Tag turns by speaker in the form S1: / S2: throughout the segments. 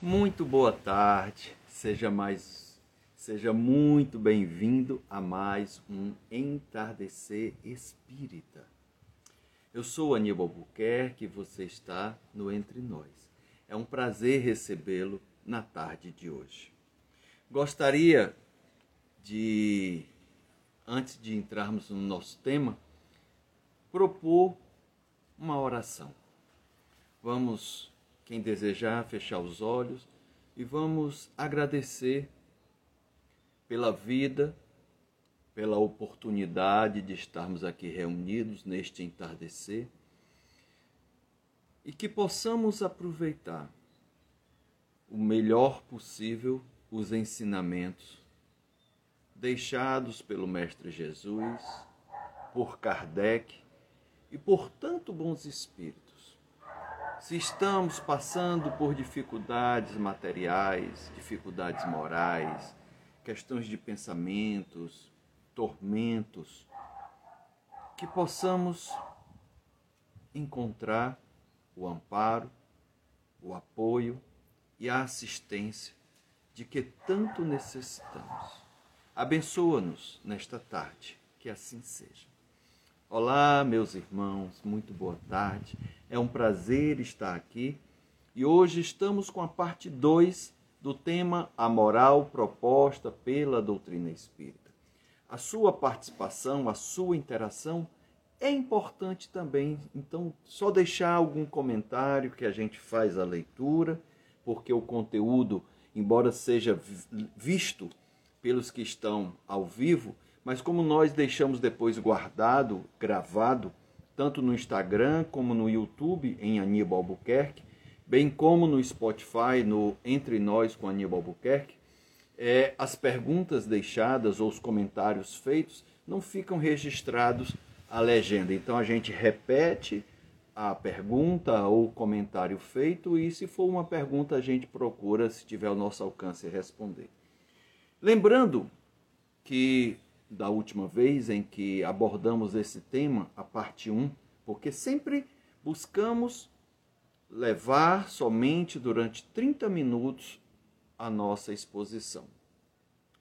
S1: Muito boa tarde, seja mais, seja muito bem-vindo a mais um Entardecer Espírita. Eu sou Aníbal Buquerque e você está no Entre Nós. É um prazer recebê-lo na tarde de hoje. Gostaria de, antes de entrarmos no nosso tema, propor uma oração. Vamos quem desejar, fechar os olhos. E vamos agradecer pela vida, pela oportunidade de estarmos aqui reunidos neste entardecer. E que possamos aproveitar o melhor possível os ensinamentos deixados pelo Mestre Jesus, por Kardec e por tanto bons espíritos se estamos passando por dificuldades materiais, dificuldades morais, questões de pensamentos, tormentos, que possamos encontrar o amparo, o apoio e a assistência de que tanto necessitamos. Abençoa-nos nesta tarde, que assim seja. Olá, meus irmãos, muito boa tarde. É um prazer estar aqui e hoje estamos com a parte 2 do tema A Moral Proposta pela Doutrina Espírita. A sua participação, a sua interação é importante também, então só deixar algum comentário que a gente faz a leitura, porque o conteúdo, embora seja visto pelos que estão ao vivo, mas como nós deixamos depois guardado, gravado, tanto no Instagram como no YouTube em Aníbal Albuquerque, bem como no Spotify, no Entre Nós com Aníbal Albuquerque, é, as perguntas deixadas ou os comentários feitos não ficam registrados a legenda. Então a gente repete a pergunta ou comentário feito e se for uma pergunta a gente procura, se tiver ao nosso alcance, responder. Lembrando que da última vez em que abordamos esse tema, a parte 1, porque sempre buscamos levar somente durante 30 minutos a nossa exposição.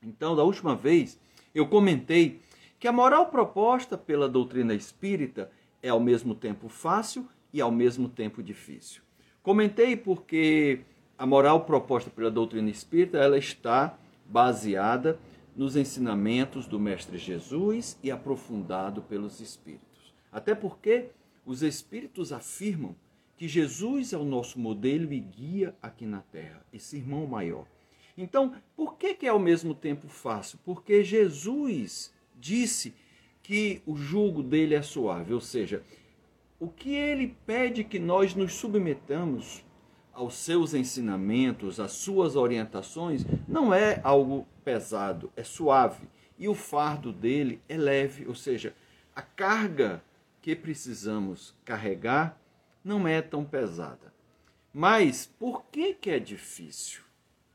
S1: Então, da última vez, eu comentei que a moral proposta pela doutrina espírita é ao mesmo tempo fácil e ao mesmo tempo difícil. Comentei porque a moral proposta pela doutrina espírita ela está baseada nos ensinamentos do Mestre Jesus e aprofundado pelos Espíritos. Até porque os Espíritos afirmam que Jesus é o nosso modelo e guia aqui na Terra, esse irmão maior. Então, por que, que é ao mesmo tempo fácil? Porque Jesus disse que o jugo dele é suave, ou seja, o que ele pede que nós nos submetamos aos seus ensinamentos, às suas orientações, não é algo pesado, é suave. E o fardo dele é leve, ou seja, a carga que precisamos carregar não é tão pesada. Mas por que, que é difícil?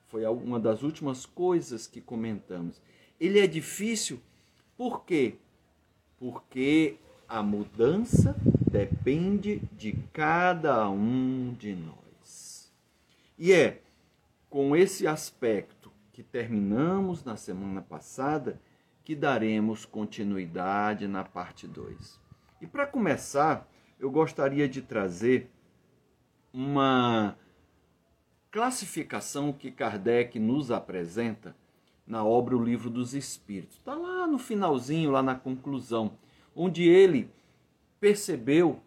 S1: Foi uma das últimas coisas que comentamos. Ele é difícil por quê? Porque a mudança depende de cada um de nós. E é com esse aspecto que terminamos na semana passada que daremos continuidade na parte 2. E para começar, eu gostaria de trazer uma classificação que Kardec nos apresenta na obra O Livro dos Espíritos. Está lá no finalzinho, lá na conclusão, onde ele percebeu,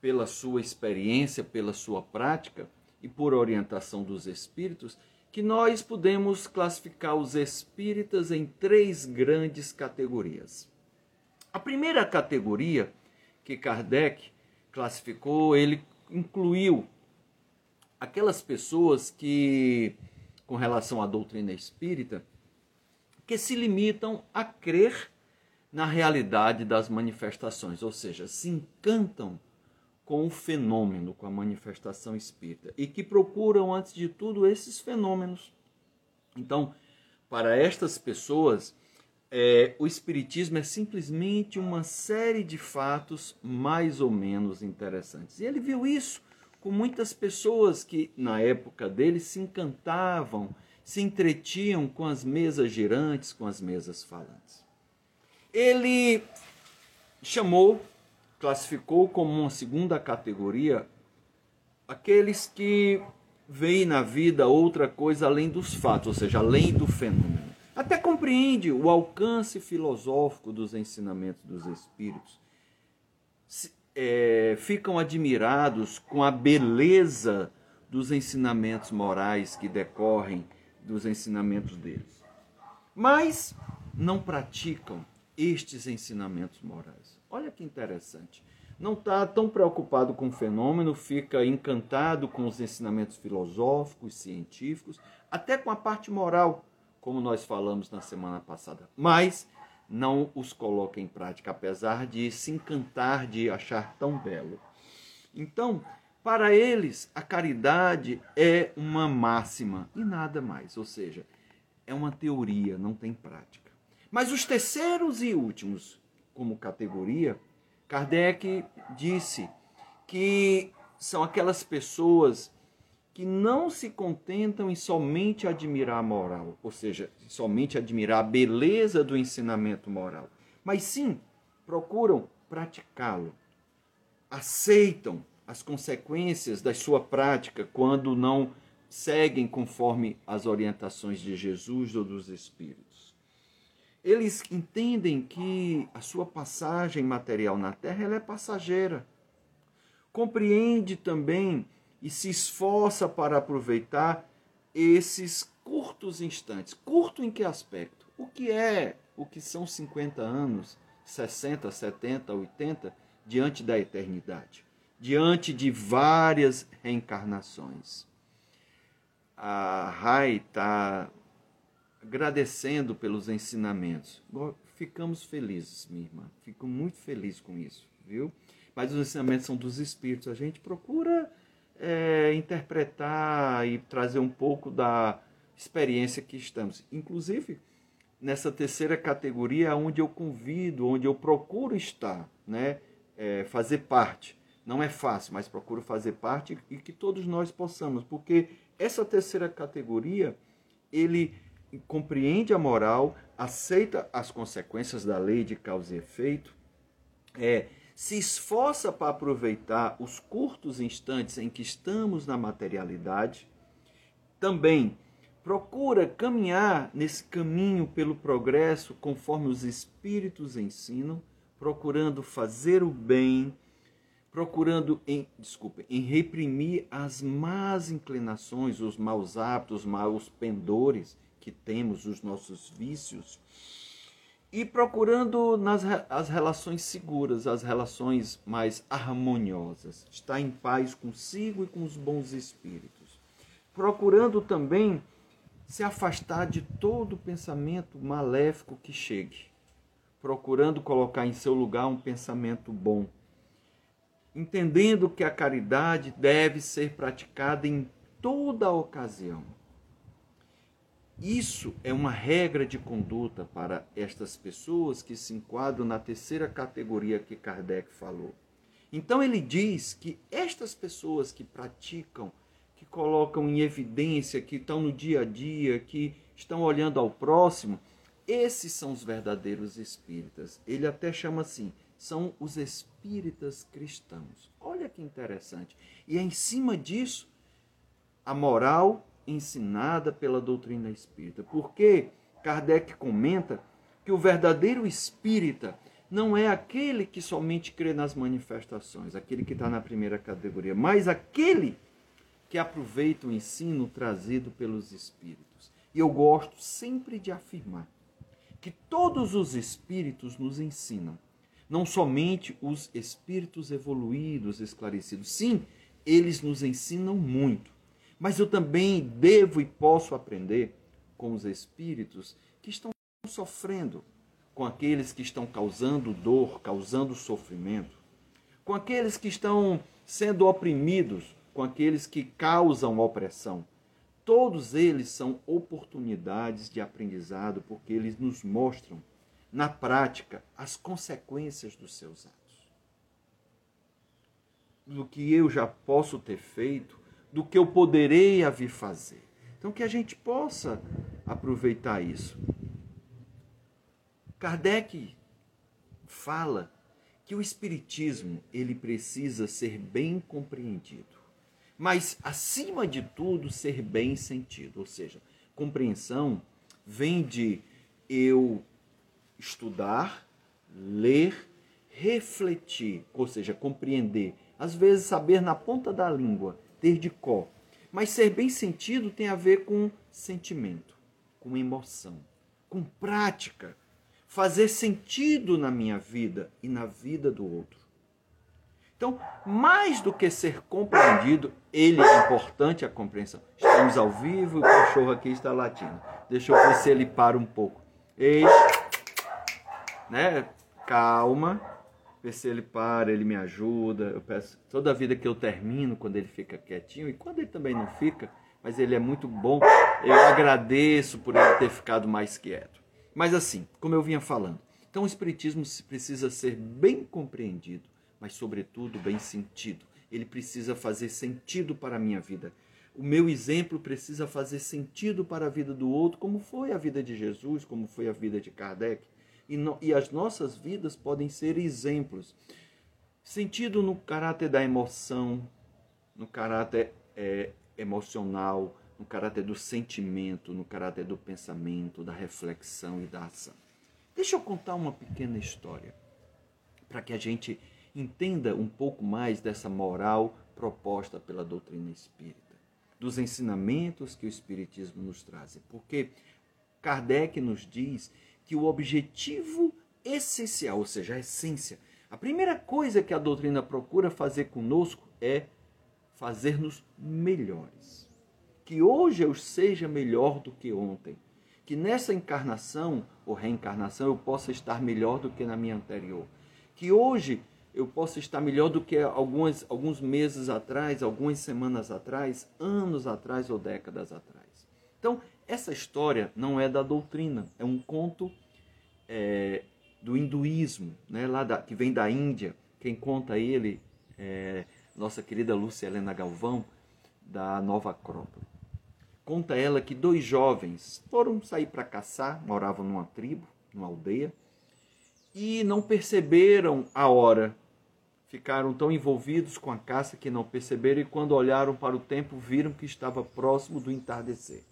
S1: pela sua experiência, pela sua prática, e por orientação dos espíritos, que nós podemos classificar os espíritas em três grandes categorias. A primeira categoria que Kardec classificou, ele incluiu aquelas pessoas que, com relação à doutrina espírita, que se limitam a crer na realidade das manifestações, ou seja, se encantam com o fenômeno, com a manifestação espírita, e que procuram, antes de tudo, esses fenômenos. Então, para estas pessoas, é, o Espiritismo é simplesmente uma série de fatos mais ou menos interessantes. E ele viu isso com muitas pessoas que, na época dele, se encantavam, se entretiam com as mesas girantes, com as mesas falantes. Ele chamou, classificou como uma segunda categoria aqueles que veem na vida outra coisa além dos fatos, ou seja, além do fenômeno. Até compreende o alcance filosófico dos ensinamentos dos espíritos. É, ficam admirados com a beleza dos ensinamentos morais que decorrem dos ensinamentos deles. Mas não praticam estes ensinamentos morais. Olha que interessante não está tão preocupado com o fenômeno, fica encantado com os ensinamentos filosóficos, científicos, até com a parte moral, como nós falamos na semana passada. Mas não os coloca em prática, apesar de se encantar de achar tão belo. Então, para eles, a caridade é uma máxima e nada mais, ou seja, é uma teoria, não tem prática. Mas os terceiros e últimos, como categoria, Kardec disse que são aquelas pessoas que não se contentam em somente admirar a moral, ou seja, somente admirar a beleza do ensinamento moral, mas sim procuram praticá-lo. Aceitam as consequências da sua prática quando não seguem conforme as orientações de Jesus ou dos Espíritos eles entendem que a sua passagem material na Terra é passageira. Compreende também e se esforça para aproveitar esses curtos instantes. Curto em que aspecto? O que é, o que são 50 anos, 60, 70, 80 diante da eternidade, diante de várias reencarnações. A Rai está agradecendo pelos ensinamentos. Ficamos felizes, minha irmã. Fico muito feliz com isso, viu? Mas os ensinamentos são dos espíritos. A gente procura é, interpretar e trazer um pouco da experiência que estamos. Inclusive, nessa terceira categoria, onde eu convido, onde eu procuro estar, né? É, fazer parte. Não é fácil, mas procuro fazer parte e que todos nós possamos, porque essa terceira categoria, ele compreende a moral, aceita as consequências da lei de causa e efeito, é, se esforça para aproveitar os curtos instantes em que estamos na materialidade, também procura caminhar nesse caminho pelo progresso conforme os espíritos ensinam, procurando fazer o bem, procurando em, desculpe, em reprimir as más inclinações, os maus hábitos, os maus pendores que temos, os nossos vícios, e procurando nas as relações seguras, as relações mais harmoniosas, estar em paz consigo e com os bons espíritos. Procurando também se afastar de todo pensamento maléfico que chegue, procurando colocar em seu lugar um pensamento bom, entendendo que a caridade deve ser praticada em toda ocasião isso é uma regra de conduta para estas pessoas que se enquadram na terceira categoria que Kardec falou. Então ele diz que estas pessoas que praticam, que colocam em evidência, que estão no dia a dia, que estão olhando ao próximo, esses são os verdadeiros espíritas. Ele até chama assim, são os espíritas cristãos. Olha que interessante. E é em cima disso a moral ensinada pela doutrina espírita. Porque Kardec comenta que o verdadeiro espírita não é aquele que somente crê nas manifestações, aquele que está na primeira categoria, mas aquele que aproveita o ensino trazido pelos espíritos. E eu gosto sempre de afirmar que todos os espíritos nos ensinam, não somente os espíritos evoluídos, esclarecidos, sim, eles nos ensinam muito. Mas eu também devo e posso aprender com os espíritos que estão sofrendo, com aqueles que estão causando dor, causando sofrimento, com aqueles que estão sendo oprimidos, com aqueles que causam opressão. Todos eles são oportunidades de aprendizado porque eles nos mostram, na prática, as consequências dos seus atos. do que eu já posso ter feito, do que eu poderei a vir fazer. Então que a gente possa aproveitar isso. Kardec fala que o espiritismo ele precisa ser bem compreendido, mas acima de tudo ser bem sentido, ou seja, compreensão vem de eu estudar, ler, refletir, ou seja, compreender, às vezes saber na ponta da língua, ter de cor. Mas ser bem sentido tem a ver com sentimento, com emoção, com prática, fazer sentido na minha vida e na vida do outro. Então, mais do que ser compreendido, ele é importante a compreensão. Estamos ao vivo o cachorro aqui está latindo. Deixa eu ver se ele para um pouco. Ei, né? Calma. Se ele para, ele me ajuda. Eu peço toda a vida que eu termino quando ele fica quietinho e quando ele também não fica, mas ele é muito bom. Eu agradeço por ele ter ficado mais quieto. Mas assim, como eu vinha falando, então o espiritismo precisa ser bem compreendido mas, sobretudo, bem sentido. Ele precisa fazer sentido para a minha vida. O meu exemplo precisa fazer sentido para a vida do outro, como foi a vida de Jesus, como foi a vida de Kardec. E, no, e as nossas vidas podem ser exemplos. Sentido no caráter da emoção, no caráter é, emocional, no caráter do sentimento, no caráter do pensamento, da reflexão e da ação. Deixa eu contar uma pequena história para que a gente entenda um pouco mais dessa moral proposta pela doutrina espírita, dos ensinamentos que o Espiritismo nos traz. Porque Kardec nos diz que o objetivo essencial, ou seja, a essência, a primeira coisa que a doutrina procura fazer conosco é fazer-nos melhores. Que hoje eu seja melhor do que ontem. Que nessa encarnação ou reencarnação eu possa estar melhor do que na minha anterior. Que hoje eu posso estar melhor do que alguns, alguns meses atrás, algumas semanas atrás, anos atrás ou décadas atrás. Então, essa história não é da doutrina, é um conto é, do hinduísmo, né, lá da, que vem da Índia. Quem conta ele é nossa querida Lúcia Helena Galvão, da Nova Acrópole. Conta ela que dois jovens foram sair para caçar, moravam numa tribo, numa aldeia, e não perceberam a hora Ficaram tão envolvidos com a caça que não perceberam e, quando olharam para o tempo, viram que estava próximo do entardecer.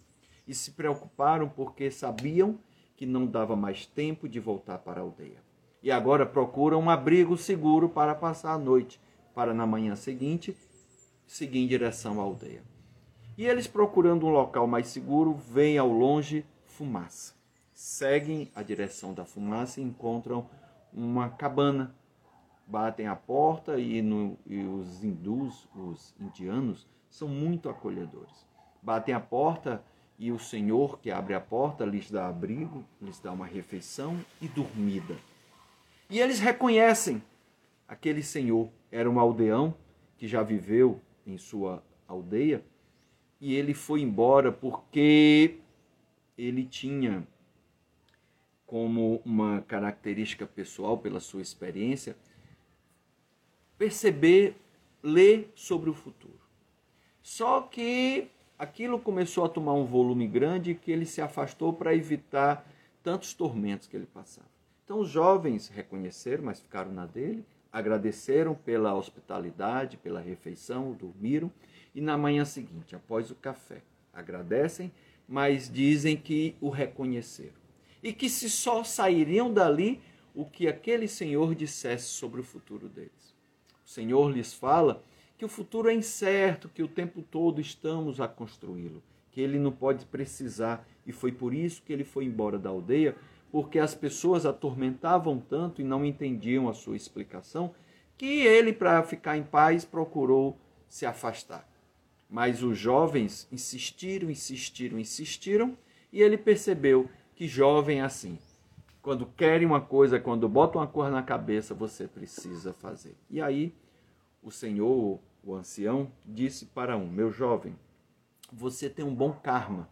S1: E se preocuparam porque sabiam que não dava mais tempo de voltar para a aldeia. E agora procuram um abrigo seguro para passar a noite, para na manhã seguinte seguir em direção à aldeia. E eles, procurando um local mais seguro, veem ao longe fumaça. Seguem a direção da fumaça e encontram uma cabana batem a porta e, no, e os hindus, os indianos, são muito acolhedores. Batem a porta e o Senhor que abre a porta lhes dá abrigo, lhes dá uma refeição e dormida. E eles reconhecem aquele Senhor. Era um aldeão que já viveu em sua aldeia e ele foi embora porque ele tinha como uma característica pessoal, pela sua experiência, perceber, ler sobre o futuro. Só que aquilo começou a tomar um volume grande que ele se afastou para evitar tantos tormentos que ele passava. Então os jovens reconheceram, mas ficaram na dele, agradeceram pela hospitalidade, pela refeição, dormiram e na manhã seguinte, após o café, agradecem, mas dizem que o reconheceram e que se só sairiam dali o que aquele senhor dissesse sobre o futuro deles. O Senhor lhes fala que o futuro é incerto, que o tempo todo estamos a construí-lo, que ele não pode precisar. E foi por isso que ele foi embora da aldeia, porque as pessoas atormentavam tanto e não entendiam a sua explicação, que ele, para ficar em paz, procurou se afastar. Mas os jovens insistiram, insistiram, insistiram, e ele percebeu que jovem é assim. Quando querem uma coisa, quando botam uma cor na cabeça, você precisa fazer. E aí, o Senhor, o ancião, disse para um: Meu jovem, você tem um bom karma.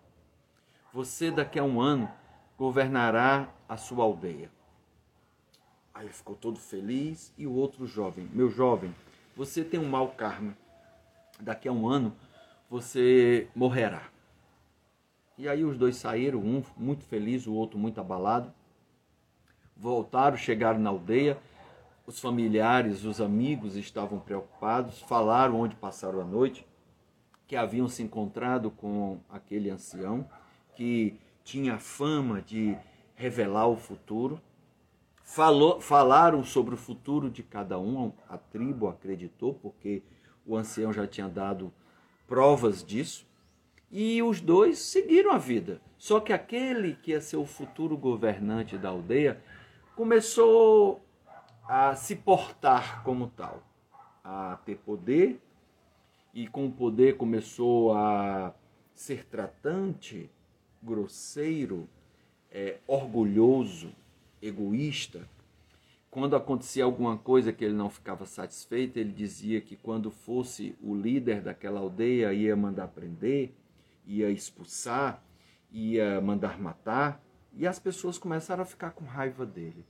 S1: Você, daqui a um ano, governará a sua aldeia. Aí ficou todo feliz. E o outro jovem: Meu jovem, você tem um mau karma. Daqui a um ano você morrerá. E aí os dois saíram, um muito feliz, o outro muito abalado. Voltaram, chegaram na aldeia. Os familiares, os amigos estavam preocupados, falaram onde passaram a noite, que haviam se encontrado com aquele ancião que tinha fama de revelar o futuro. Falou, falaram sobre o futuro de cada um, a tribo acreditou, porque o ancião já tinha dado provas disso. E os dois seguiram a vida. Só que aquele que ia ser o futuro governante da aldeia começou a se portar como tal, a ter poder, e com o poder começou a ser tratante, grosseiro, é, orgulhoso, egoísta. Quando acontecia alguma coisa que ele não ficava satisfeito, ele dizia que quando fosse o líder daquela aldeia ia mandar prender, ia expulsar, ia mandar matar, e as pessoas começaram a ficar com raiva dele,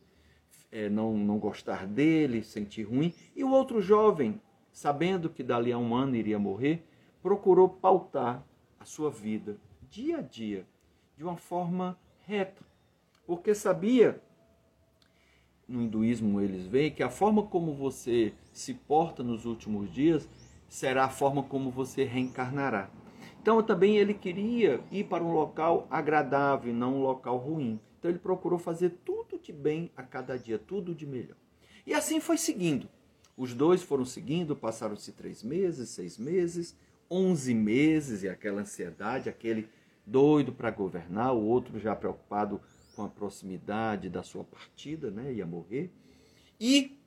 S1: é, não, não gostar dele, sentir ruim. E o outro jovem, sabendo que dali a um ano iria morrer, procurou pautar a sua vida dia a dia de uma forma reta, porque sabia, no hinduísmo eles veem que a forma como você se porta nos últimos dias será a forma como você reencarnará. Então também ele queria ir para um local agradável, não um local ruim. Então ele procurou fazer tudo de bem a cada dia, tudo de melhor. E assim foi seguindo. Os dois foram seguindo, passaram-se três meses, seis meses, onze meses, e aquela ansiedade, aquele doido para governar, o outro já preocupado com a proximidade da sua partida, né? ia morrer. E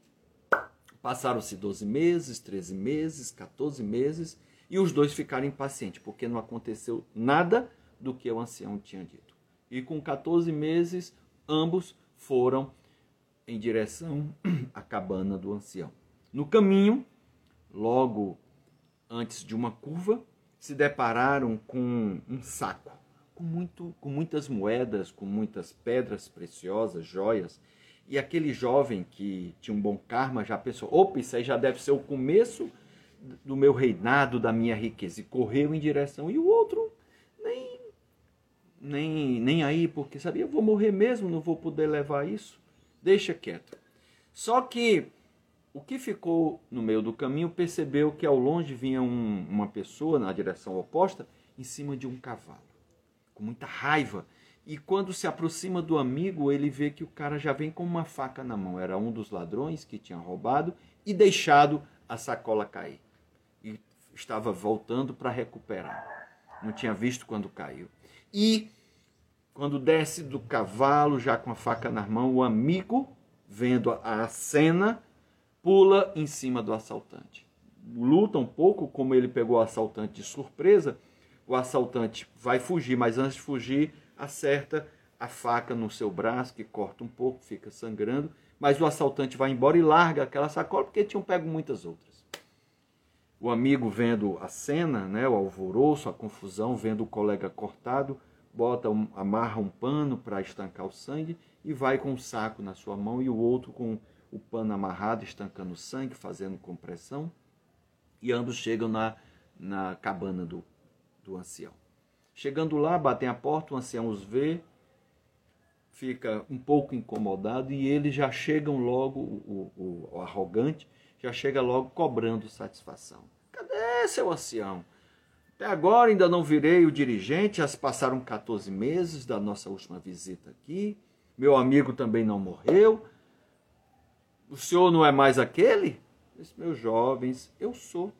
S1: passaram-se 12 meses, 13 meses, 14 meses, e os dois ficaram impacientes, porque não aconteceu nada do que o ancião tinha dito. E com 14 meses, ambos foram em direção à cabana do ancião. No caminho, logo antes de uma curva, se depararam com um saco com, muito, com muitas moedas, com muitas pedras preciosas, joias. E aquele jovem que tinha um bom karma já pensou: opa, isso aí já deve ser o começo do meu reinado, da minha riqueza. E correu em direção. E o outro nem, nem aí, porque sabia: eu vou morrer mesmo, não vou poder levar isso. Deixa quieto. Só que o que ficou no meio do caminho percebeu que ao longe vinha um, uma pessoa na direção oposta em cima de um cavalo, com muita raiva. E quando se aproxima do amigo, ele vê que o cara já vem com uma faca na mão. Era um dos ladrões que tinha roubado e deixado a sacola cair. E estava voltando para recuperar. Não tinha visto quando caiu. E quando desce do cavalo, já com a faca na mão, o amigo, vendo a cena, pula em cima do assaltante. Luta um pouco, como ele pegou o assaltante de surpresa, o assaltante vai fugir, mas antes de fugir, acerta a faca no seu braço, que corta um pouco, fica sangrando, mas o assaltante vai embora e larga aquela sacola, porque tinham pego muitas outras. O amigo vendo a cena, né, o alvoroço, a confusão, vendo o colega cortado, bota um, amarra um pano para estancar o sangue e vai com um saco na sua mão e o outro com o pano amarrado, estancando o sangue, fazendo compressão, e ambos chegam na, na cabana do, do ancião. Chegando lá, batem a porta, o ancião os vê, fica um pouco incomodado e eles já chegam logo, o, o, o arrogante, já chega logo cobrando satisfação. Cadê seu ancião? Até agora ainda não virei o dirigente, já se passaram 14 meses da nossa última visita aqui. Meu amigo também não morreu. O senhor não é mais aquele? Disse, meus jovens, eu sou.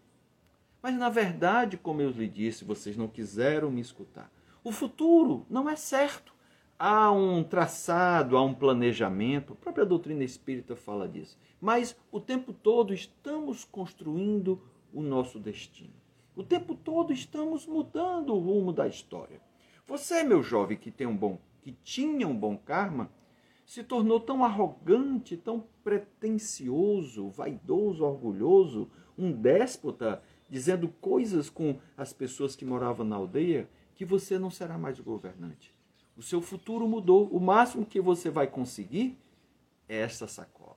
S1: Mas na verdade, como eu lhe disse, vocês não quiseram me escutar. O futuro não é certo. Há um traçado, há um planejamento, a própria doutrina espírita fala disso. Mas o tempo todo estamos construindo o nosso destino. O tempo todo estamos mudando o rumo da história. Você, meu jovem, que tem um bom, que tinha um bom karma, se tornou tão arrogante, tão pretensioso, vaidoso, orgulhoso, um déspota, dizendo coisas com as pessoas que moravam na aldeia, que você não será mais governante. O seu futuro mudou. O máximo que você vai conseguir é esta sacola.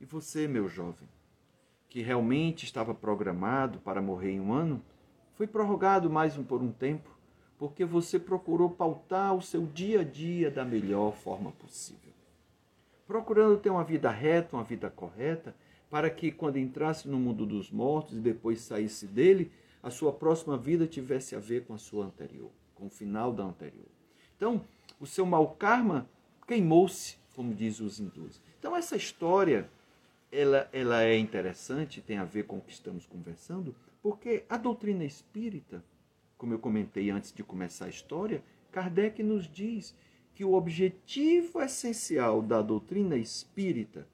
S1: E você, meu jovem, que realmente estava programado para morrer em um ano, foi prorrogado mais um por um tempo, porque você procurou pautar o seu dia a dia da melhor forma possível. Procurando ter uma vida reta, uma vida correta, para que quando entrasse no mundo dos mortos e depois saísse dele, a sua próxima vida tivesse a ver com a sua anterior, com o final da anterior. Então, o seu mau karma queimou-se, como diz os hindus. Então, essa história ela, ela é interessante, tem a ver com o que estamos conversando, porque a doutrina espírita, como eu comentei antes de começar a história, Kardec nos diz que o objetivo essencial da doutrina espírita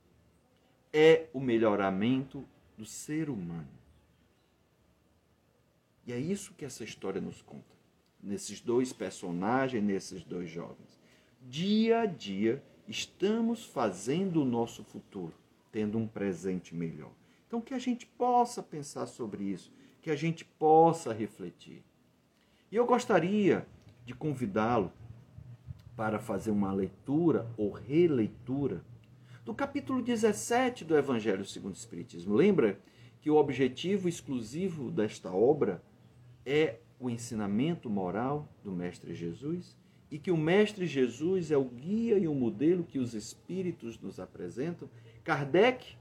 S1: é o melhoramento do ser humano. E é isso que essa história nos conta. Nesses dois personagens, nesses dois jovens. Dia a dia, estamos fazendo o nosso futuro, tendo um presente melhor. Então, que a gente possa pensar sobre isso, que a gente possa refletir. E eu gostaria de convidá-lo para fazer uma leitura ou releitura do capítulo 17 do Evangelho segundo o Espiritismo. Lembra que o objetivo exclusivo desta obra é o ensinamento moral do Mestre Jesus e que o Mestre Jesus é o guia e o modelo que os Espíritos nos apresentam. Kardec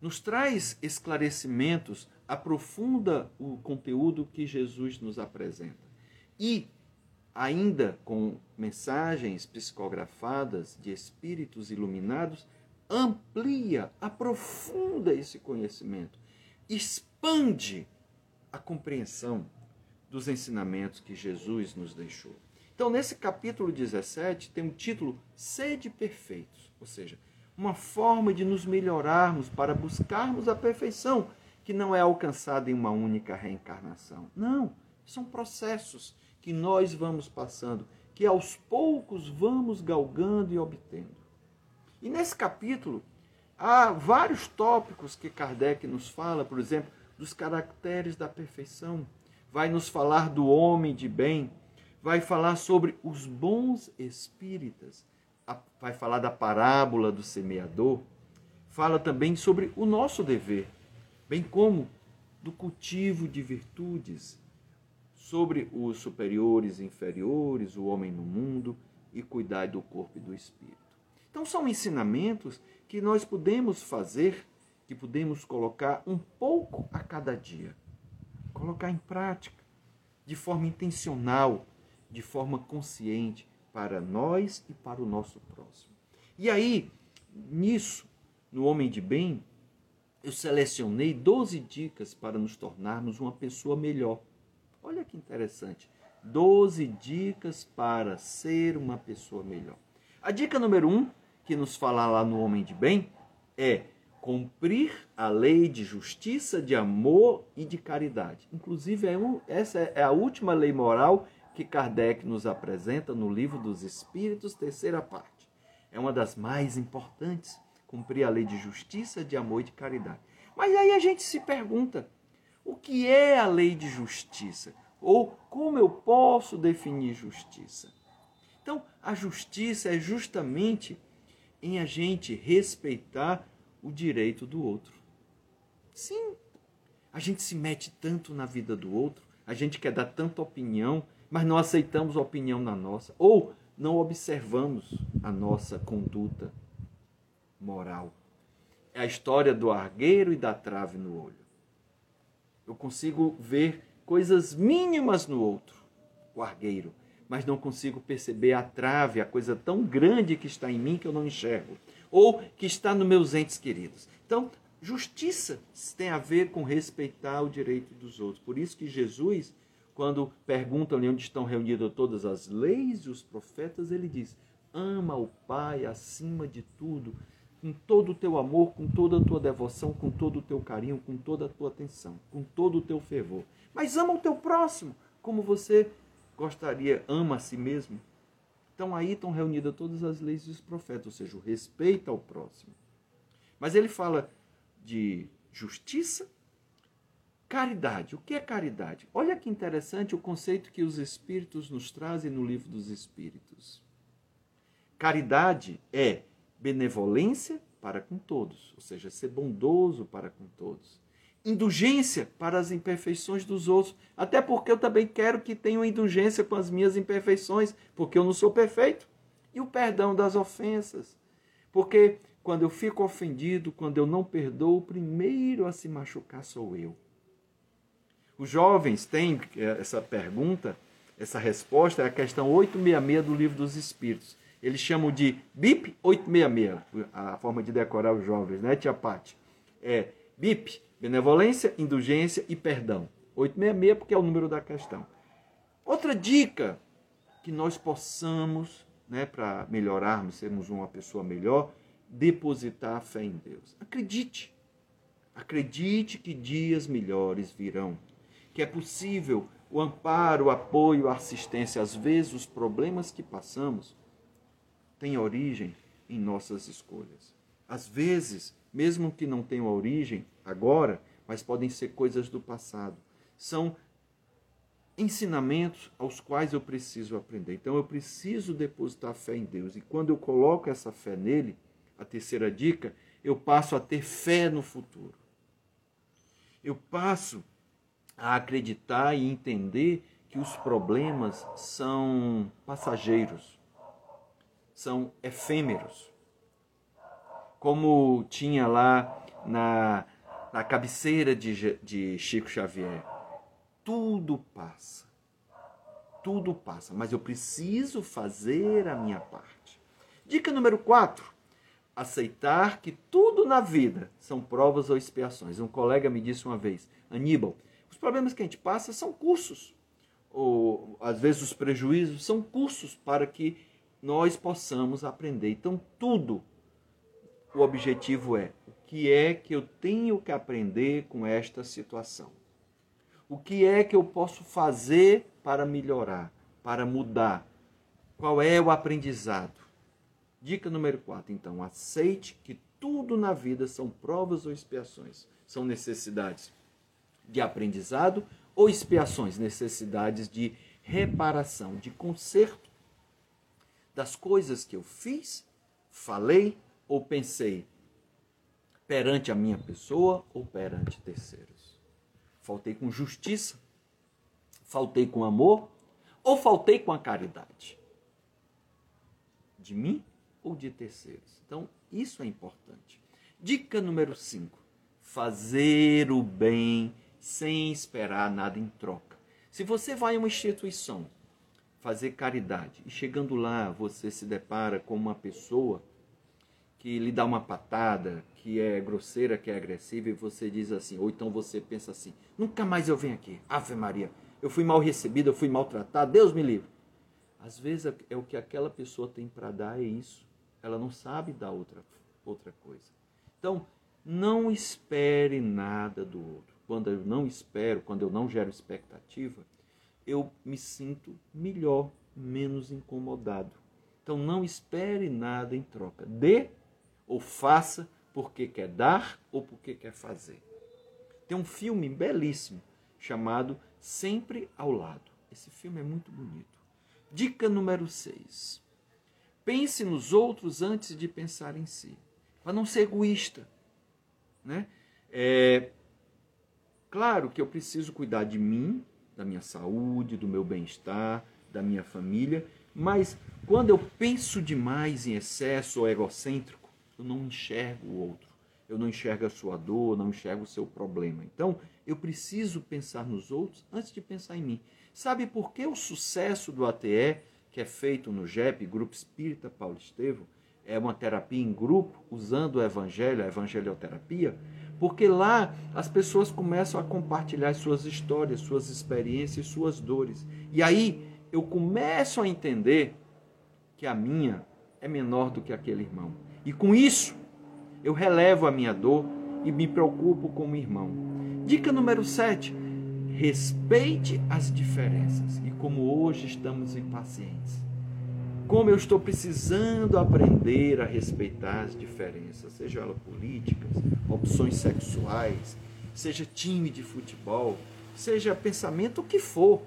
S1: nos traz esclarecimentos, aprofunda o conteúdo que Jesus nos apresenta. E, ainda com mensagens psicografadas de espíritos iluminados, amplia, aprofunda esse conhecimento, expande a compreensão dos ensinamentos que Jesus nos deixou. Então, nesse capítulo 17, tem o título Sede Perfeitos, ou seja, uma forma de nos melhorarmos para buscarmos a perfeição, que não é alcançada em uma única reencarnação. Não, são processos que nós vamos passando, que aos poucos vamos galgando e obtendo. E nesse capítulo, há vários tópicos que Kardec nos fala, por exemplo, dos caracteres da perfeição. Vai nos falar do homem de bem, vai falar sobre os bons espíritas, vai falar da parábola do semeador, fala também sobre o nosso dever, bem como do cultivo de virtudes, sobre os superiores e inferiores, o homem no mundo e cuidar do corpo e do espírito. Então são ensinamentos que nós podemos fazer, que podemos colocar um pouco a cada dia, colocar em prática, de forma intencional, de forma consciente, para nós e para o nosso próximo. E aí, nisso, no Homem de Bem, eu selecionei 12 dicas para nos tornarmos uma pessoa melhor. Olha que interessante. 12 dicas para ser uma pessoa melhor. A dica número 1, um, que nos fala lá no Homem de Bem, é cumprir a lei de justiça, de amor e de caridade. Inclusive, é essa é a última lei moral que Kardec nos apresenta no Livro dos Espíritos, terceira parte. É uma das mais importantes, cumprir a lei de justiça, de amor e de caridade. Mas aí a gente se pergunta: o que é a lei de justiça? Ou como eu posso definir justiça? Então, a justiça é justamente em a gente respeitar o direito do outro. Sim, a gente se mete tanto na vida do outro, a gente quer dar tanta opinião, mas não aceitamos a opinião na nossa, ou não observamos a nossa conduta moral. É a história do argueiro e da trave no olho. Eu consigo ver coisas mínimas no outro, o argueiro, mas não consigo perceber a trave, a coisa tão grande que está em mim que eu não enxergo, ou que está nos meus entes queridos. Então, justiça tem a ver com respeitar o direito dos outros. Por isso que Jesus quando perguntam-lhe onde estão reunidas todas as leis e os profetas, ele diz: ama o Pai acima de tudo, com todo o teu amor, com toda a tua devoção, com todo o teu carinho, com toda a tua atenção, com todo o teu fervor. Mas ama o teu próximo, como você gostaria, ama a si mesmo. Então aí estão reunidas todas as leis e os profetas, ou seja, o respeito ao próximo. Mas ele fala de justiça, Caridade. O que é caridade? Olha que interessante o conceito que os Espíritos nos trazem no livro dos Espíritos. Caridade é benevolência para com todos, ou seja, ser bondoso para com todos. Indulgência para as imperfeições dos outros, até porque eu também quero que tenham indulgência com as minhas imperfeições, porque eu não sou perfeito. E o perdão das ofensas, porque quando eu fico ofendido, quando eu não perdoo, o primeiro a se machucar sou eu. Os jovens têm eh, essa pergunta, essa resposta, é a questão 866 do Livro dos Espíritos. Eles chamam de BIP 866, a forma de decorar os jovens, né, Tia Pati? É BIP, benevolência, indulgência e perdão. 866 porque é o número da questão. Outra dica que nós possamos, né, para melhorarmos, sermos uma pessoa melhor, depositar a fé em Deus. Acredite. Acredite que dias melhores virão que é possível o amparo, o apoio, a assistência. Às vezes, os problemas que passamos têm origem em nossas escolhas. Às vezes, mesmo que não tenham origem agora, mas podem ser coisas do passado. São ensinamentos aos quais eu preciso aprender. Então eu preciso depositar fé em Deus. E quando eu coloco essa fé nele, a terceira dica, eu passo a ter fé no futuro. Eu passo a acreditar e entender que os problemas são passageiros, são efêmeros. Como tinha lá na, na cabeceira de, de Chico Xavier, tudo passa, tudo passa, mas eu preciso fazer a minha parte. Dica número 4: aceitar que tudo na vida são provas ou expiações. Um colega me disse uma vez, Aníbal, os problemas que a gente passa são cursos, ou às vezes os prejuízos são cursos para que nós possamos aprender. Então, tudo, o objetivo é o que é que eu tenho que aprender com esta situação? O que é que eu posso fazer para melhorar, para mudar? Qual é o aprendizado? Dica número 4, então, aceite que tudo na vida são provas ou expiações, são necessidades de aprendizado ou expiações, necessidades de reparação, de conserto das coisas que eu fiz, falei ou pensei perante a minha pessoa ou perante terceiros. Faltei com justiça, faltei com amor ou faltei com a caridade? De mim ou de terceiros? Então, isso é importante. Dica número 5: fazer o bem sem esperar nada em troca. Se você vai a uma instituição fazer caridade e chegando lá você se depara com uma pessoa que lhe dá uma patada, que é grosseira, que é agressiva, e você diz assim, ou então você pensa assim: nunca mais eu venho aqui, Ave Maria, eu fui mal recebido, eu fui maltratado, Deus me livre. Às vezes é o que aquela pessoa tem para dar, é isso. Ela não sabe dar outra, outra coisa. Então, não espere nada do outro quando eu não espero, quando eu não gero expectativa, eu me sinto melhor, menos incomodado. Então não espere nada em troca. Dê ou faça porque quer dar ou porque quer fazer. Tem um filme belíssimo chamado Sempre ao Lado. Esse filme é muito bonito. Dica número 6. Pense nos outros antes de pensar em si. Para não ser egoísta. Né? É, Claro que eu preciso cuidar de mim, da minha saúde, do meu bem-estar, da minha família, mas quando eu penso demais em excesso ou egocêntrico, eu não enxergo o outro. Eu não enxergo a sua dor, não enxergo o seu problema. Então, eu preciso pensar nos outros antes de pensar em mim. Sabe por que o sucesso do ATE, que é feito no GEP, Grupo Espírita Paulo Estevam, é uma terapia em grupo, usando o evangelho, a evangelioterapia? Porque lá as pessoas começam a compartilhar suas histórias, suas experiências, suas dores. E aí eu começo a entender que a minha é menor do que aquele irmão. E com isso, eu relevo a minha dor e me preocupo com o irmão. Dica número 7. Respeite as diferenças. E como hoje estamos impacientes como eu estou precisando aprender a respeitar as diferenças, seja elas políticas, opções sexuais, seja time de futebol, seja pensamento o que for.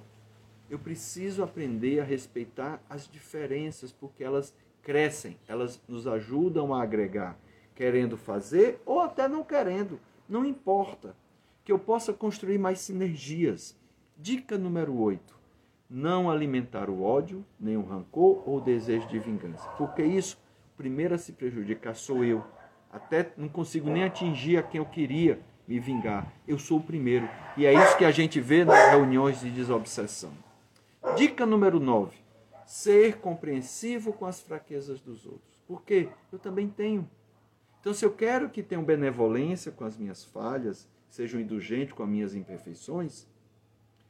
S1: Eu preciso aprender a respeitar as diferenças, porque elas crescem, elas nos ajudam a agregar. querendo fazer ou até não querendo. Não importa. Que eu possa construir mais sinergias. Dica número 8. Não alimentar o ódio, nem o rancor ou o desejo de vingança. Porque isso, primeiro a se prejudicar sou eu. Até não consigo nem atingir a quem eu queria me vingar. Eu sou o primeiro. E é isso que a gente vê nas reuniões de desobsessão. Dica número 9. Ser compreensivo com as fraquezas dos outros. Porque eu também tenho. Então, se eu quero que tenham benevolência com as minhas falhas, sejam indulgentes com as minhas imperfeições,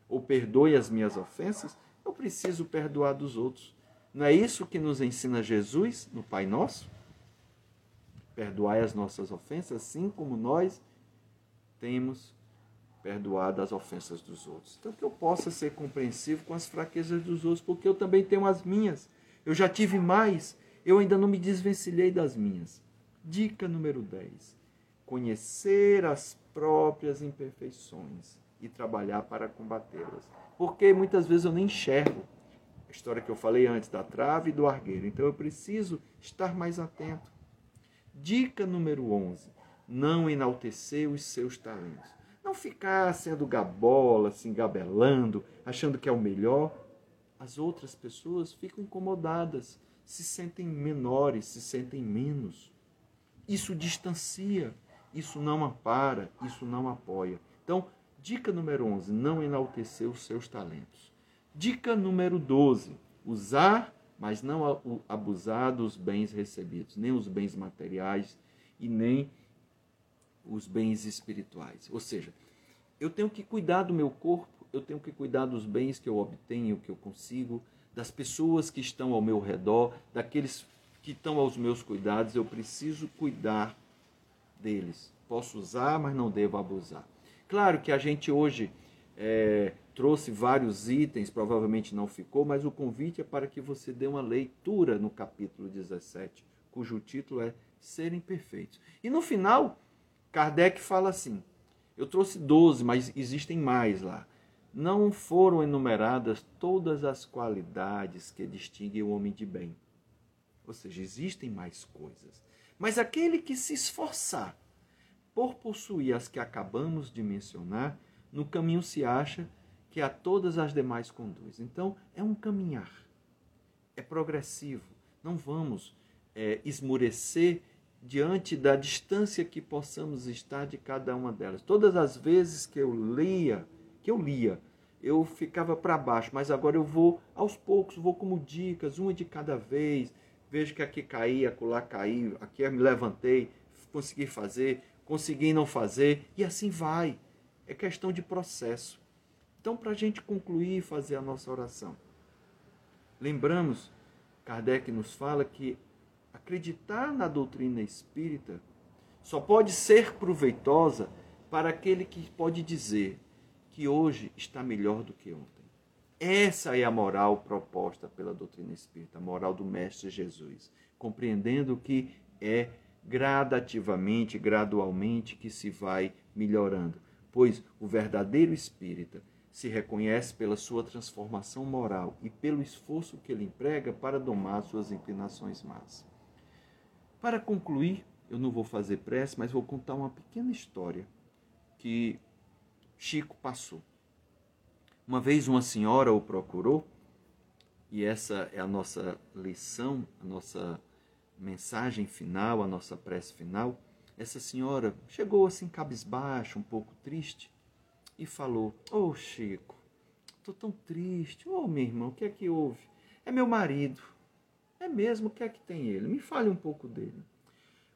S1: ou perdoe as minhas ofensas, eu preciso perdoar dos outros. Não é isso que nos ensina Jesus no Pai Nosso? Perdoai as nossas ofensas, assim como nós temos perdoado as ofensas dos outros. Então, que eu possa ser compreensivo com as fraquezas dos outros, porque eu também tenho as minhas. Eu já tive mais, eu ainda não me desvencilhei das minhas. Dica número 10. Conhecer as próprias imperfeições e trabalhar para combatê-las. Porque muitas vezes eu nem enxergo. A história que eu falei antes da trave e do argueiro. Então eu preciso estar mais atento. Dica número 11. Não enaltecer os seus talentos. Não ficar sendo gabola, se engabelando, achando que é o melhor. As outras pessoas ficam incomodadas, se sentem menores, se sentem menos. Isso distancia, isso não ampara, isso não apoia. Então, dica número 11, não enaltecer os seus talentos. Dica número 12, usar, mas não abusar dos bens recebidos, nem os bens materiais e nem os bens espirituais. Ou seja, eu tenho que cuidar do meu corpo, eu tenho que cuidar dos bens que eu obtenho, que eu consigo, das pessoas que estão ao meu redor, daqueles que estão aos meus cuidados, eu preciso cuidar deles. Posso usar, mas não devo abusar. Claro que a gente hoje é, trouxe vários itens, provavelmente não ficou, mas o convite é para que você dê uma leitura no capítulo 17, cujo título é Serem Perfeitos. E no final, Kardec fala assim: eu trouxe 12, mas existem mais lá. Não foram enumeradas todas as qualidades que distinguem o homem de bem ou seja, existem mais coisas. Mas aquele que se esforçar por possuir as que acabamos de mencionar, no caminho se acha que a todas as demais conduz. Então, é um caminhar, é progressivo. Não vamos é, esmorecer diante da distância que possamos estar de cada uma delas. Todas as vezes que eu lia, que eu lia, eu ficava para baixo, mas agora eu vou aos poucos, vou como dicas, uma de cada vez vejo que aqui caí, acolá caiu, aqui eu me levantei, consegui fazer, consegui não fazer, e assim vai. É questão de processo. Então, para a gente concluir e fazer a nossa oração, lembramos, Kardec nos fala que acreditar na doutrina espírita só pode ser proveitosa para aquele que pode dizer que hoje está melhor do que ontem. Essa é a moral proposta pela doutrina espírita, a moral do Mestre Jesus, compreendendo que é gradativamente, gradualmente que se vai melhorando, pois o verdadeiro espírita se reconhece pela sua transformação moral e pelo esforço que ele emprega para domar suas inclinações más. Para concluir, eu não vou fazer pressa, mas vou contar uma pequena história que Chico passou. Uma vez uma senhora o procurou, e essa é a nossa lição, a nossa mensagem final, a nossa prece final. Essa senhora chegou assim cabisbaixo, um pouco triste, e falou: Ô oh, Chico, estou tão triste. Ô oh, meu irmão, o que é que houve? É meu marido. É mesmo? O que é que tem ele? Me fale um pouco dele.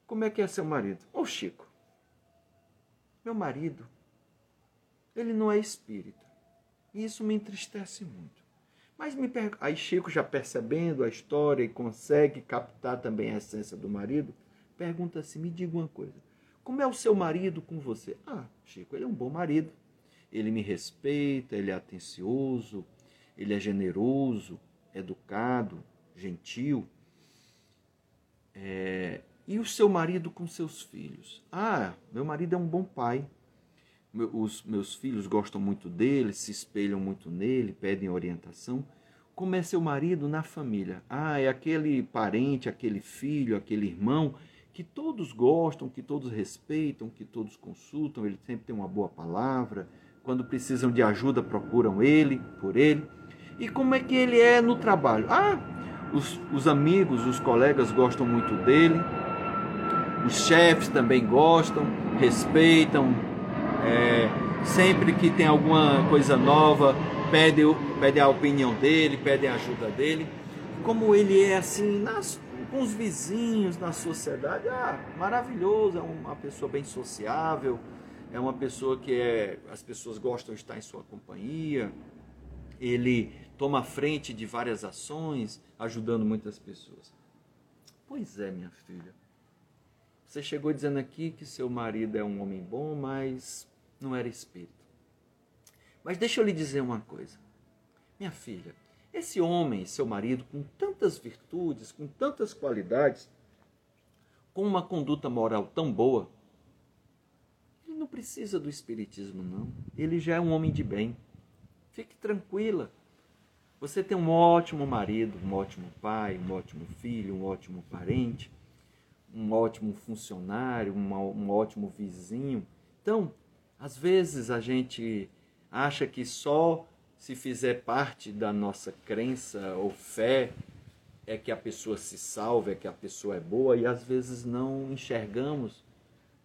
S1: Como é que é seu marido? Ô Chico, meu marido, ele não é espírita. E isso me entristece muito. Mas me per... aí Chico, já percebendo a história e consegue captar também a essência do marido, pergunta assim: me diga uma coisa. Como é o seu marido com você? Ah, Chico, ele é um bom marido. Ele me respeita, ele é atencioso, ele é generoso, educado, gentil. É... E o seu marido com seus filhos? Ah, meu marido é um bom pai os meus filhos gostam muito dele, se espelham muito nele, pedem orientação. Como é seu marido na família? Ah, é aquele parente, aquele filho, aquele irmão que todos gostam, que todos respeitam, que todos consultam, ele sempre tem uma boa palavra. Quando precisam de ajuda, procuram ele, por ele. E como é que ele é no trabalho? Ah, os, os amigos, os colegas gostam muito dele, os chefes também gostam, respeitam. É, sempre que tem alguma coisa nova, pede, pede a opinião dele, pede a ajuda dele. Como ele é assim nas, com os vizinhos, na sociedade, ah, maravilhoso, é uma pessoa bem sociável, é uma pessoa que é, as pessoas gostam de estar em sua companhia. Ele toma frente de várias ações, ajudando muitas pessoas. Pois é, minha filha. Você chegou dizendo aqui que seu marido é um homem bom, mas não era espírito. Mas deixa eu lhe dizer uma coisa. Minha filha, esse homem, seu marido, com tantas virtudes, com tantas qualidades, com uma conduta moral tão boa, ele não precisa do espiritismo, não. Ele já é um homem de bem. Fique tranquila. Você tem um ótimo marido, um ótimo pai, um ótimo filho, um ótimo parente, um ótimo funcionário, um, ótimo vizinho. Então, às vezes a gente acha que só se fizer parte da nossa crença ou fé é que a pessoa se salva, é que a pessoa é boa e às vezes não enxergamos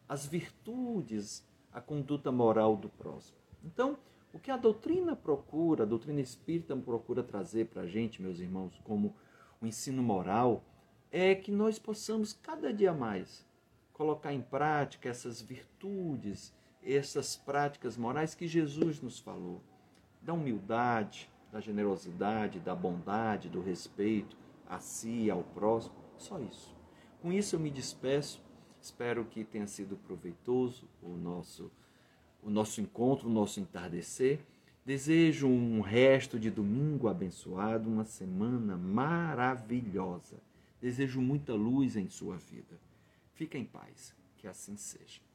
S1: as virtudes, a conduta moral do próximo. Então, o que a doutrina procura, a doutrina espírita procura trazer para a gente, meus irmãos, como o ensino moral, é que nós possamos cada dia mais colocar em prática essas virtudes, essas práticas morais que Jesus nos falou, da humildade, da generosidade, da bondade, do respeito a si e ao próximo, só isso. Com isso eu me despeço. Espero que tenha sido proveitoso o nosso o nosso encontro, o nosso entardecer. Desejo um resto de domingo abençoado, uma semana maravilhosa. Desejo muita luz em sua vida. Fique em paz, que assim seja.